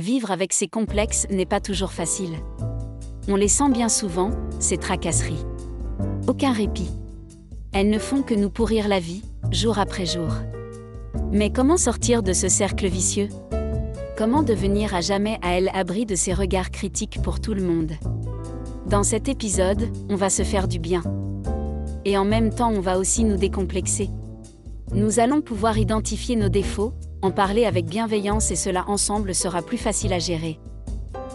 Vivre avec ces complexes n'est pas toujours facile. On les sent bien souvent, ces tracasseries. Aucun répit. Elles ne font que nous pourrir la vie, jour après jour. Mais comment sortir de ce cercle vicieux? Comment devenir à jamais à elle abri de ces regards critiques pour tout le monde? Dans cet épisode, on va se faire du bien. Et en même temps, on va aussi nous décomplexer. Nous allons pouvoir identifier nos défauts, en parler avec bienveillance et cela ensemble sera plus facile à gérer.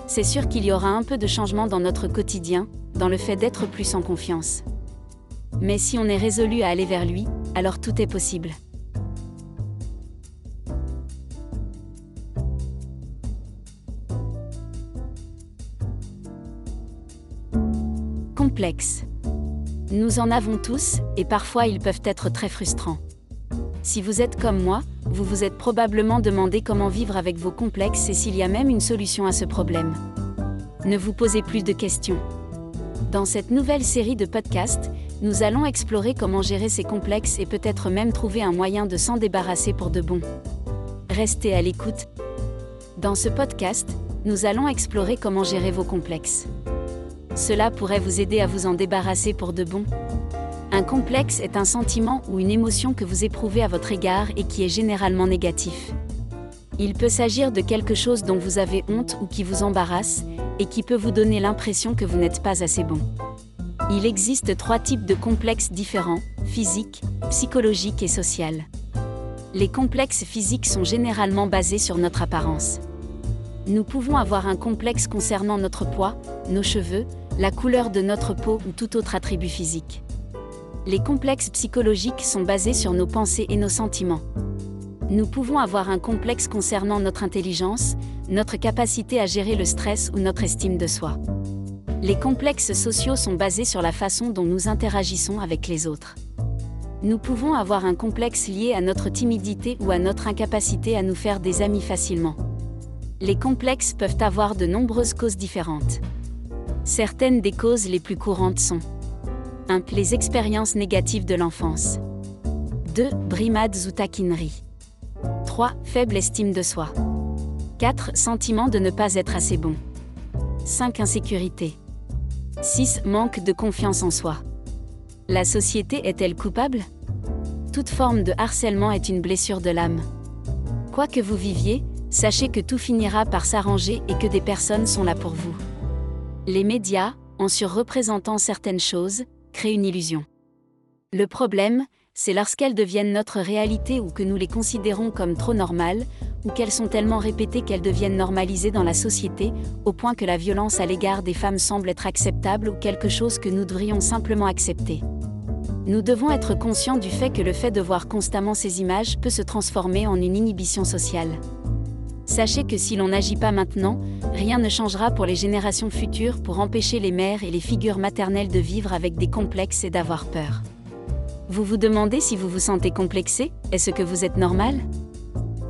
C'est sûr qu'il y aura un peu de changement dans notre quotidien, dans le fait d'être plus en confiance. Mais si on est résolu à aller vers lui, alors tout est possible. Complexe. Nous en avons tous, et parfois ils peuvent être très frustrants. Si vous êtes comme moi, vous vous êtes probablement demandé comment vivre avec vos complexes et s'il y a même une solution à ce problème. Ne vous posez plus de questions. Dans cette nouvelle série de podcasts, nous allons explorer comment gérer ces complexes et peut-être même trouver un moyen de s'en débarrasser pour de bon. Restez à l'écoute. Dans ce podcast, nous allons explorer comment gérer vos complexes. Cela pourrait vous aider à vous en débarrasser pour de bon. Un complexe est un sentiment ou une émotion que vous éprouvez à votre égard et qui est généralement négatif. Il peut s'agir de quelque chose dont vous avez honte ou qui vous embarrasse, et qui peut vous donner l'impression que vous n'êtes pas assez bon. Il existe trois types de complexes différents, physique, psychologique et social. Les complexes physiques sont généralement basés sur notre apparence. Nous pouvons avoir un complexe concernant notre poids, nos cheveux, la couleur de notre peau ou tout autre attribut physique. Les complexes psychologiques sont basés sur nos pensées et nos sentiments. Nous pouvons avoir un complexe concernant notre intelligence, notre capacité à gérer le stress ou notre estime de soi. Les complexes sociaux sont basés sur la façon dont nous interagissons avec les autres. Nous pouvons avoir un complexe lié à notre timidité ou à notre incapacité à nous faire des amis facilement. Les complexes peuvent avoir de nombreuses causes différentes. Certaines des causes les plus courantes sont 1. Les expériences négatives de l'enfance. 2. Brimades ou taquineries. 3. Faible estime de soi. 4. Sentiment de ne pas être assez bon. 5. Insécurité. 6. Manque de confiance en soi. La société est-elle coupable? Toute forme de harcèlement est une blessure de l'âme. Quoi que vous viviez, sachez que tout finira par s'arranger et que des personnes sont là pour vous. Les médias, en surreprésentant certaines choses, crée une illusion. Le problème, c'est lorsqu'elles deviennent notre réalité ou que nous les considérons comme trop normales, ou qu'elles sont tellement répétées qu'elles deviennent normalisées dans la société, au point que la violence à l'égard des femmes semble être acceptable ou quelque chose que nous devrions simplement accepter. Nous devons être conscients du fait que le fait de voir constamment ces images peut se transformer en une inhibition sociale. Sachez que si l'on n'agit pas maintenant, rien ne changera pour les générations futures pour empêcher les mères et les figures maternelles de vivre avec des complexes et d'avoir peur. Vous vous demandez si vous vous sentez complexé? Est-ce que vous êtes normal?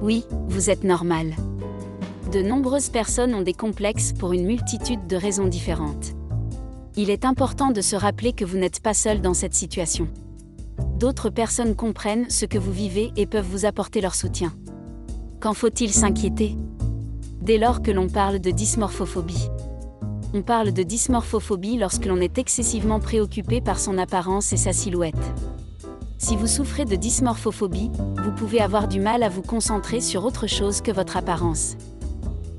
Oui, vous êtes normal. De nombreuses personnes ont des complexes pour une multitude de raisons différentes. Il est important de se rappeler que vous n'êtes pas seul dans cette situation. D'autres personnes comprennent ce que vous vivez et peuvent vous apporter leur soutien. Quand faut-il s'inquiéter? Dès lors que l'on parle de dysmorphophobie. On parle de dysmorphophobie lorsque l'on est excessivement préoccupé par son apparence et sa silhouette. Si vous souffrez de dysmorphophobie, vous pouvez avoir du mal à vous concentrer sur autre chose que votre apparence.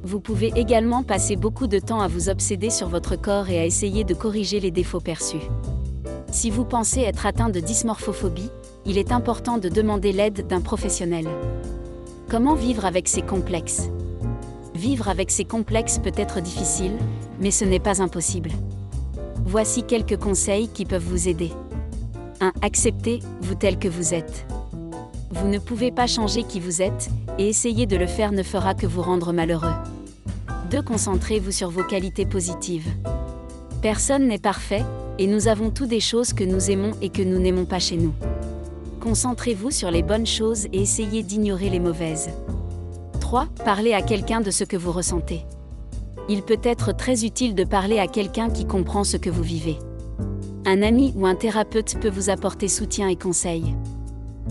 Vous pouvez également passer beaucoup de temps à vous obséder sur votre corps et à essayer de corriger les défauts perçus. Si vous pensez être atteint de dysmorphophobie, il est important de demander l'aide d'un professionnel. Comment vivre avec ces complexes? Vivre avec ces complexes peut être difficile, mais ce n'est pas impossible. Voici quelques conseils qui peuvent vous aider. 1. Acceptez-vous tel que vous êtes. Vous ne pouvez pas changer qui vous êtes, et essayer de le faire ne fera que vous rendre malheureux. 2. Concentrez-vous sur vos qualités positives. Personne n'est parfait, et nous avons tous des choses que nous aimons et que nous n'aimons pas chez nous. Concentrez-vous sur les bonnes choses et essayez d'ignorer les mauvaises. 3. Parlez à quelqu'un de ce que vous ressentez. Il peut être très utile de parler à quelqu'un qui comprend ce que vous vivez. Un ami ou un thérapeute peut vous apporter soutien et conseils.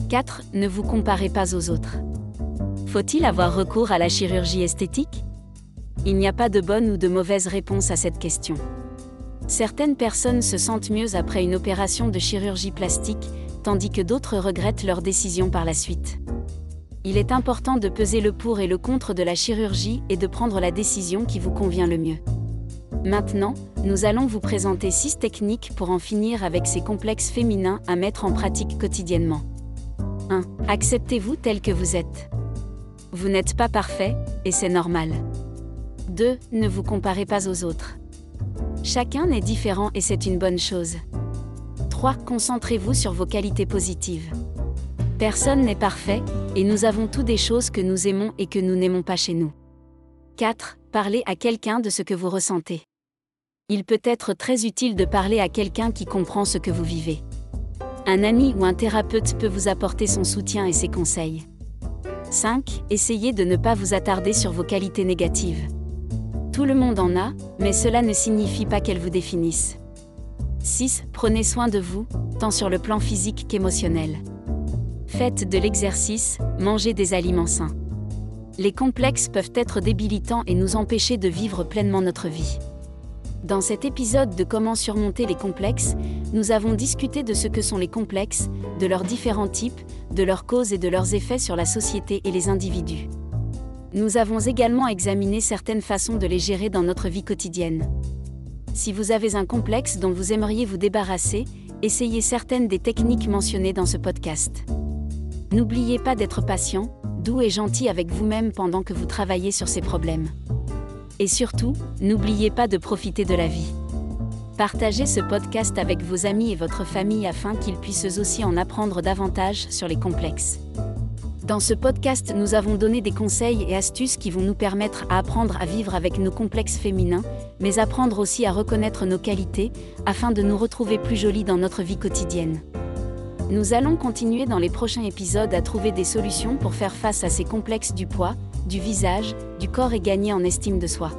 4. Ne vous comparez pas aux autres. Faut-il avoir recours à la chirurgie esthétique? Il n'y a pas de bonne ou de mauvaise réponse à cette question. Certaines personnes se sentent mieux après une opération de chirurgie plastique, tandis que d'autres regrettent leur décision par la suite. Il est important de peser le pour et le contre de la chirurgie et de prendre la décision qui vous convient le mieux. Maintenant, nous allons vous présenter 6 techniques pour en finir avec ces complexes féminins à mettre en pratique quotidiennement. 1. Acceptez-vous tel que vous êtes. Vous n'êtes pas parfait, et c'est normal. 2. Ne vous comparez pas aux autres. Chacun est différent et c'est une bonne chose. 3. Concentrez-vous sur vos qualités positives. Personne n'est parfait, et nous avons tous des choses que nous aimons et que nous n'aimons pas chez nous. 4. Parlez à quelqu'un de ce que vous ressentez. Il peut être très utile de parler à quelqu'un qui comprend ce que vous vivez. Un ami ou un thérapeute peut vous apporter son soutien et ses conseils. 5. Essayez de ne pas vous attarder sur vos qualités négatives. Tout le monde en a, mais cela ne signifie pas qu'elles vous définissent. 6. Prenez soin de vous, tant sur le plan physique qu'émotionnel. Faites de l'exercice, mangez des aliments sains. Les complexes peuvent être débilitants et nous empêcher de vivre pleinement notre vie. Dans cet épisode de Comment surmonter les complexes, nous avons discuté de ce que sont les complexes, de leurs différents types, de leurs causes et de leurs effets sur la société et les individus. Nous avons également examiné certaines façons de les gérer dans notre vie quotidienne. Si vous avez un complexe dont vous aimeriez vous débarrasser, essayez certaines des techniques mentionnées dans ce podcast. N'oubliez pas d'être patient, doux et gentil avec vous-même pendant que vous travaillez sur ces problèmes. Et surtout, n'oubliez pas de profiter de la vie. Partagez ce podcast avec vos amis et votre famille afin qu'ils puissent aussi en apprendre davantage sur les complexes. Dans ce podcast, nous avons donné des conseils et astuces qui vont nous permettre à apprendre à vivre avec nos complexes féminins, mais apprendre aussi à reconnaître nos qualités, afin de nous retrouver plus jolies dans notre vie quotidienne. Nous allons continuer dans les prochains épisodes à trouver des solutions pour faire face à ces complexes du poids, du visage, du corps et gagner en estime de soi.